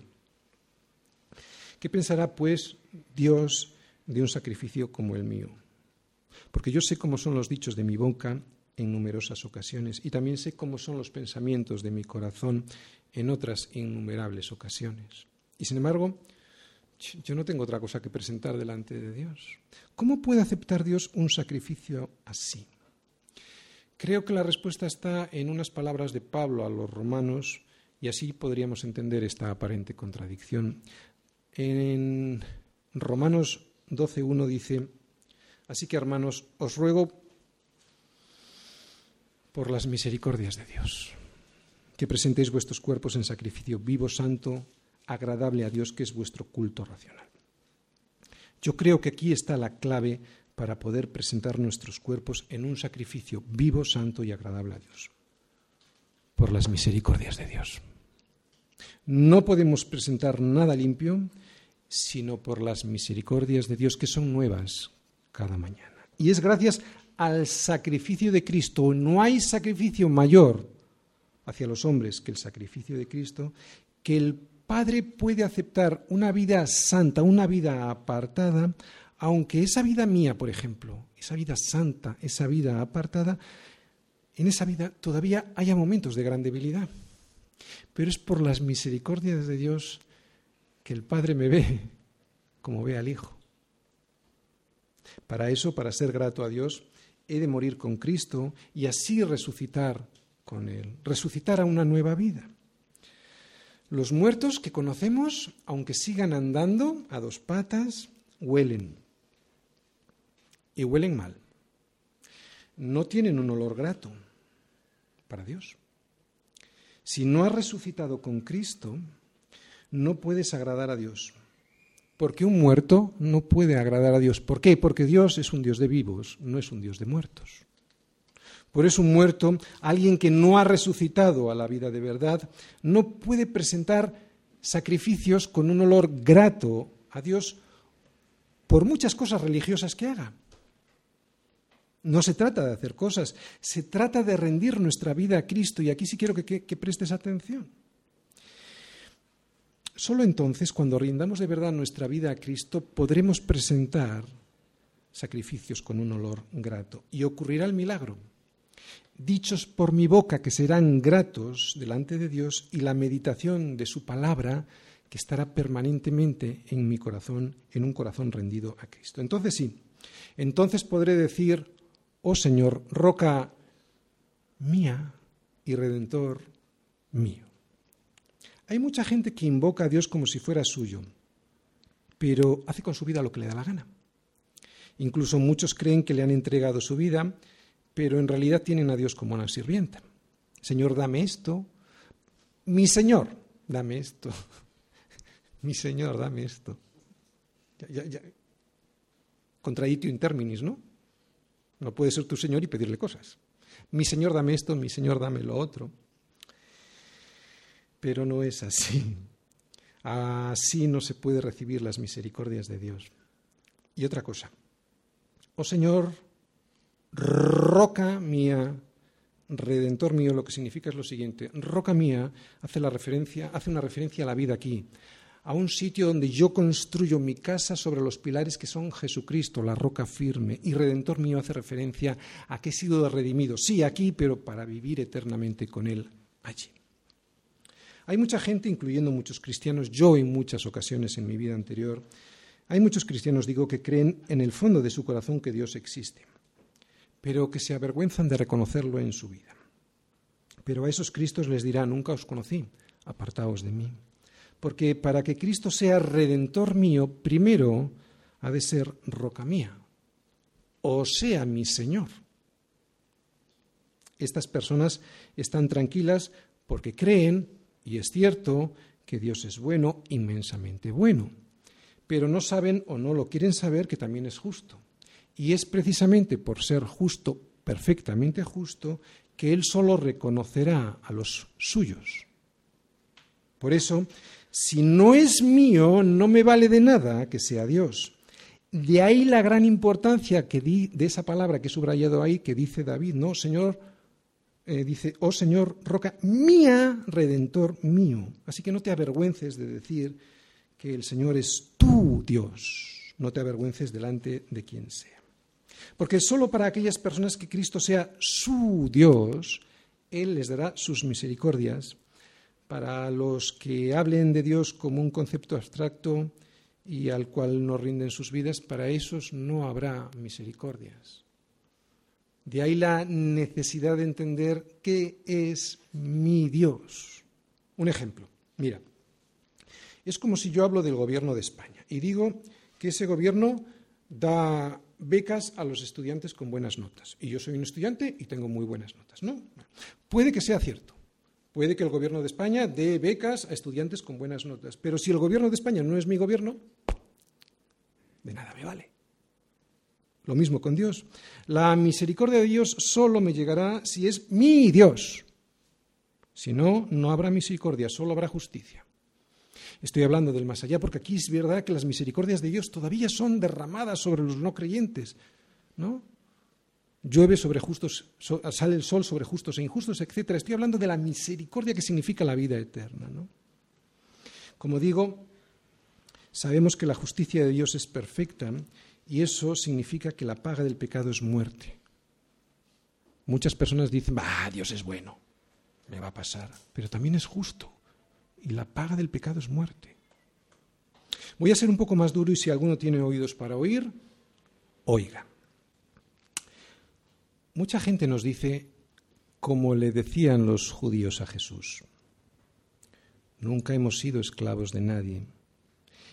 ¿qué pensará pues Dios de un sacrificio como el mío? Porque yo sé cómo son los dichos de mi boca en numerosas ocasiones y también sé cómo son los pensamientos de mi corazón en otras innumerables ocasiones. Y sin embargo, yo no tengo otra cosa que presentar delante de Dios. ¿Cómo puede aceptar Dios un sacrificio así? Creo que la respuesta está en unas palabras de Pablo a los romanos y así podríamos entender esta aparente contradicción. En Romanos 12.1 dice, así que hermanos, os ruego por las misericordias de Dios, que presentéis vuestros cuerpos en sacrificio vivo, santo, agradable a Dios, que es vuestro culto racional. Yo creo que aquí está la clave para poder presentar nuestros cuerpos en un sacrificio vivo, santo y agradable a Dios, por las misericordias de Dios. No podemos presentar nada limpio sino por las misericordias de Dios que son nuevas cada mañana. Y es gracias al sacrificio de Cristo. No hay sacrificio mayor hacia los hombres que el sacrificio de Cristo, que el Padre puede aceptar una vida santa, una vida apartada, aunque esa vida mía, por ejemplo, esa vida santa, esa vida apartada, en esa vida todavía haya momentos de gran debilidad. Pero es por las misericordias de Dios que el Padre me ve como ve al Hijo. Para eso, para ser grato a Dios, he de morir con Cristo y así resucitar con Él, resucitar a una nueva vida. Los muertos que conocemos, aunque sigan andando a dos patas, huelen. Y huelen mal. No tienen un olor grato para Dios. Si no has resucitado con Cristo, no puedes agradar a Dios. Porque un muerto no puede agradar a Dios. ¿Por qué? Porque Dios es un Dios de vivos, no es un Dios de muertos. Por eso un muerto, alguien que no ha resucitado a la vida de verdad, no puede presentar sacrificios con un olor grato a Dios por muchas cosas religiosas que haga. No se trata de hacer cosas, se trata de rendir nuestra vida a Cristo y aquí sí quiero que, que prestes atención. Solo entonces, cuando rindamos de verdad nuestra vida a Cristo, podremos presentar sacrificios con un olor grato y ocurrirá el milagro dichos por mi boca que serán gratos delante de Dios y la meditación de su palabra que estará permanentemente en mi corazón, en un corazón rendido a Cristo. Entonces sí, entonces podré decir, oh Señor, roca mía y redentor mío. Hay mucha gente que invoca a Dios como si fuera suyo, pero hace con su vida lo que le da la gana. Incluso muchos creen que le han entregado su vida pero en realidad tienen a Dios como una sirvienta. Señor, dame esto. Mi Señor, dame esto. Mi Señor, dame esto. Ya, ya, Contradictio in terminis, ¿no? No puede ser tu Señor y pedirle cosas. Mi Señor, dame esto, mi Señor, dame lo otro. Pero no es así. Así no se puede recibir las misericordias de Dios. Y otra cosa. Oh Señor, roca mía, redentor mío, lo que significa es lo siguiente. Roca mía hace, la referencia, hace una referencia a la vida aquí, a un sitio donde yo construyo mi casa sobre los pilares que son Jesucristo, la roca firme. Y redentor mío hace referencia a que he sido redimido, sí, aquí, pero para vivir eternamente con Él allí. Hay mucha gente, incluyendo muchos cristianos, yo en muchas ocasiones en mi vida anterior, hay muchos cristianos, digo, que creen en el fondo de su corazón que Dios existe pero que se avergüenzan de reconocerlo en su vida. Pero a esos Cristos les dirá, nunca os conocí, apartaos de mí. Porque para que Cristo sea redentor mío, primero ha de ser roca mía, o sea mi Señor. Estas personas están tranquilas porque creen, y es cierto, que Dios es bueno, inmensamente bueno, pero no saben o no lo quieren saber que también es justo y es precisamente por ser justo, perfectamente justo, que Él solo reconocerá a los suyos. Por eso, si no es mío, no me vale de nada que sea Dios. De ahí la gran importancia que di, de esa palabra que he subrayado ahí, que dice David, no, Señor, eh, dice, oh Señor, roca mía, redentor mío. Así que no te avergüences de decir que el Señor es tu Dios. No te avergüences delante de quien sea. Porque solo para aquellas personas que Cristo sea su Dios, Él les dará sus misericordias. Para los que hablen de Dios como un concepto abstracto y al cual no rinden sus vidas, para esos no habrá misericordias. De ahí la necesidad de entender qué es mi Dios. Un ejemplo, mira, es como si yo hablo del gobierno de España y digo que ese gobierno da becas a los estudiantes con buenas notas. Y yo soy un estudiante y tengo muy buenas notas. No, puede que sea cierto. Puede que el gobierno de España dé becas a estudiantes con buenas notas. Pero si el gobierno de España no es mi gobierno, de nada me vale. Lo mismo con Dios. La misericordia de Dios solo me llegará si es mi Dios. Si no, no habrá misericordia, solo habrá justicia. Estoy hablando del más allá porque aquí es verdad que las misericordias de Dios todavía son derramadas sobre los no creyentes, ¿no? Llueve sobre justos, sale el sol sobre justos e injustos, etc. Estoy hablando de la misericordia que significa la vida eterna, ¿no? Como digo, sabemos que la justicia de Dios es perfecta y eso significa que la paga del pecado es muerte. Muchas personas dicen, ah, Dios es bueno, me va a pasar, pero también es justo y la paga del pecado es muerte. Voy a ser un poco más duro y si alguno tiene oídos para oír, oiga. Mucha gente nos dice, como le decían los judíos a Jesús, nunca hemos sido esclavos de nadie.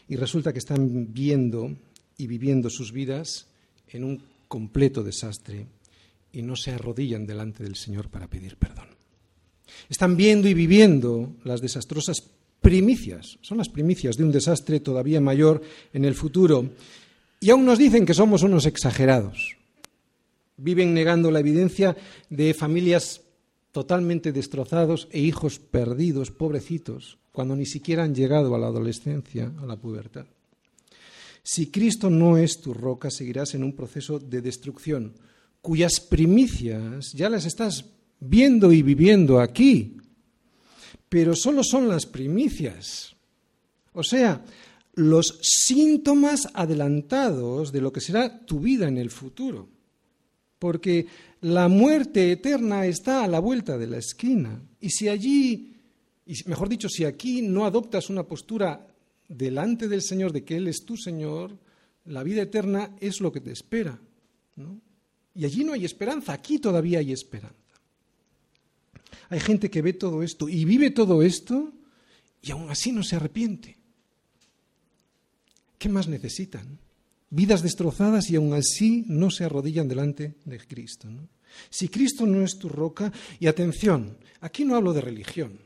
Y resulta que están viendo y viviendo sus vidas en un completo desastre y no se arrodillan delante del Señor para pedir perdón. Están viendo y viviendo las desastrosas primicias, son las primicias de un desastre todavía mayor en el futuro, y aún nos dicen que somos unos exagerados. Viven negando la evidencia de familias totalmente destrozados e hijos perdidos, pobrecitos, cuando ni siquiera han llegado a la adolescencia, a la pubertad. Si Cristo no es tu roca, seguirás en un proceso de destrucción, cuyas primicias ya las estás viendo y viviendo aquí, pero solo son las primicias. O sea, los síntomas adelantados de lo que será tu vida en el futuro. Porque la muerte eterna está a la vuelta de la esquina. Y si allí, y mejor dicho, si aquí no adoptas una postura delante del Señor de que Él es tu Señor, la vida eterna es lo que te espera. Y allí no hay esperanza, aquí todavía hay esperanza. Hay gente que ve todo esto y vive todo esto y aún así no se arrepiente. ¿Qué más necesitan? Vidas destrozadas y aún así no se arrodillan delante de Cristo. Si Cristo no es tu roca, y atención, aquí no hablo de religión.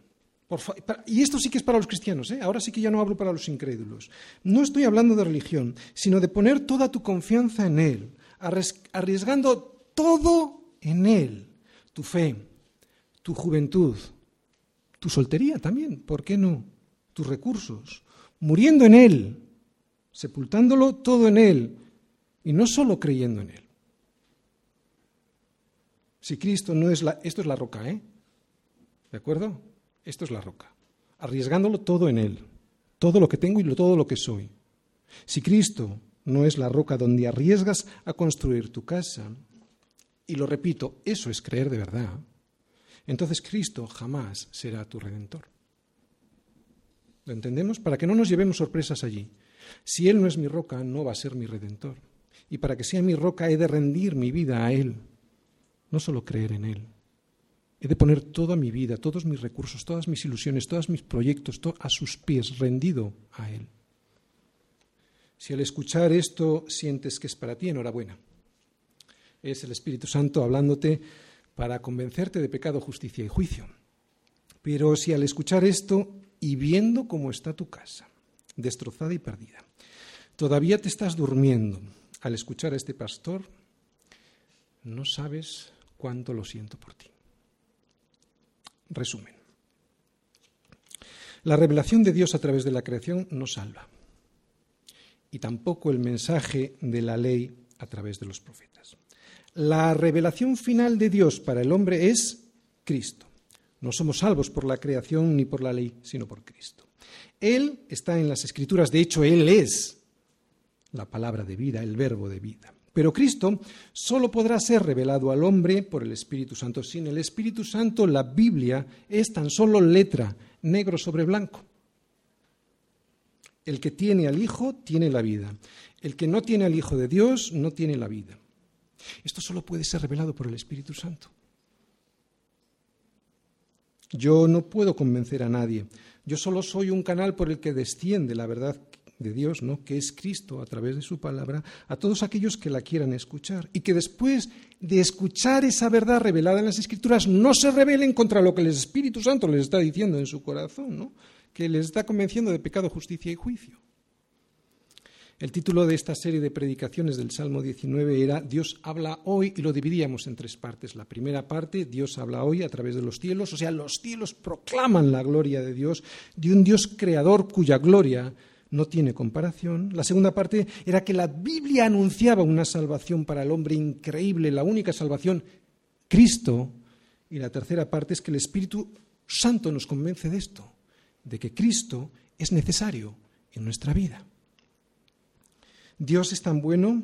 y esto sí que es para los cristianos, ¿eh? ahora sí que ya no hablo para los incrédulos. No estoy hablando de religión, sino de poner toda tu confianza en Él, arriesgando todo en Él, tu fe, tu juventud, tu soltería también, ¿por qué no? Tus recursos, muriendo en Él, sepultándolo todo en Él y no solo creyendo en Él. Si Cristo no es la... Esto es la roca, ¿eh? ¿De acuerdo? Esto es la roca. Arriesgándolo todo en Él, todo lo que tengo y todo lo que soy. Si Cristo no es la roca donde arriesgas a construir tu casa, y lo repito, eso es creer de verdad, entonces Cristo jamás será tu redentor. ¿Lo entendemos? Para que no nos llevemos sorpresas allí. Si Él no es mi roca, no va a ser mi redentor. Y para que sea mi roca, he de rendir mi vida a Él, no solo creer en Él. He de poner toda mi vida, todos mis recursos, todas mis ilusiones, todos mis proyectos a sus pies, rendido a Él. Si al escuchar esto sientes que es para ti, enhorabuena. Es el Espíritu Santo hablándote para convencerte de pecado, justicia y juicio. Pero si al escuchar esto y viendo cómo está tu casa, destrozada y perdida, todavía te estás durmiendo al escuchar a este pastor, no sabes cuánto lo siento por ti. Resumen. La revelación de Dios a través de la creación no salva. Y tampoco el mensaje de la ley a través de los profetas. La revelación final de Dios para el hombre es Cristo. No somos salvos por la creación ni por la ley, sino por Cristo. Él está en las Escrituras, de hecho, Él es la palabra de vida, el verbo de vida. Pero Cristo solo podrá ser revelado al hombre por el Espíritu Santo. Sin el Espíritu Santo, la Biblia es tan solo letra, negro sobre blanco. El que tiene al Hijo tiene la vida. El que no tiene al Hijo de Dios no tiene la vida. Esto solo puede ser revelado por el Espíritu Santo. Yo no puedo convencer a nadie. Yo solo soy un canal por el que desciende la verdad de Dios, ¿no? que es Cristo a través de su palabra, a todos aquellos que la quieran escuchar y que después de escuchar esa verdad revelada en las Escrituras no se rebelen contra lo que el Espíritu Santo les está diciendo en su corazón, ¿no? que les está convenciendo de pecado, justicia y juicio. El título de esta serie de predicaciones del Salmo 19 era Dios habla hoy y lo dividíamos en tres partes. La primera parte, Dios habla hoy a través de los cielos, o sea, los cielos proclaman la gloria de Dios, de un Dios creador cuya gloria no tiene comparación. La segunda parte era que la Biblia anunciaba una salvación para el hombre increíble, la única salvación, Cristo. Y la tercera parte es que el Espíritu Santo nos convence de esto, de que Cristo es necesario en nuestra vida. Dios es tan bueno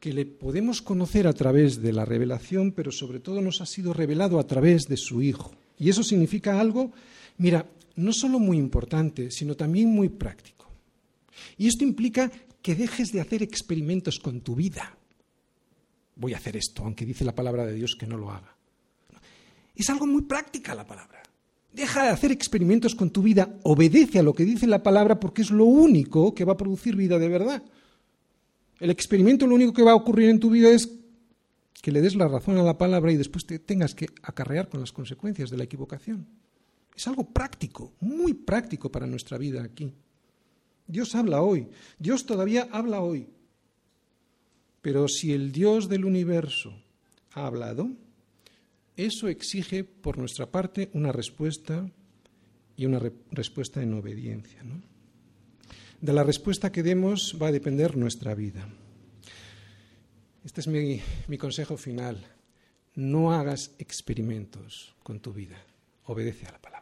que le podemos conocer a través de la revelación, pero sobre todo nos ha sido revelado a través de su Hijo. Y eso significa algo, mira, no solo muy importante, sino también muy práctico. Y esto implica que dejes de hacer experimentos con tu vida. Voy a hacer esto, aunque dice la palabra de Dios que no lo haga. Es algo muy práctica la palabra. Deja de hacer experimentos con tu vida, obedece a lo que dice la palabra porque es lo único que va a producir vida de verdad. El experimento lo único que va a ocurrir en tu vida es que le des la razón a la palabra y después te tengas que acarrear con las consecuencias de la equivocación. Es algo práctico, muy práctico para nuestra vida aquí. Dios habla hoy, Dios todavía habla hoy. Pero si el Dios del universo ha hablado, eso exige por nuestra parte una respuesta y una respuesta en obediencia. ¿no? De la respuesta que demos va a depender nuestra vida. Este es mi, mi consejo final. No hagas experimentos con tu vida. Obedece a la palabra.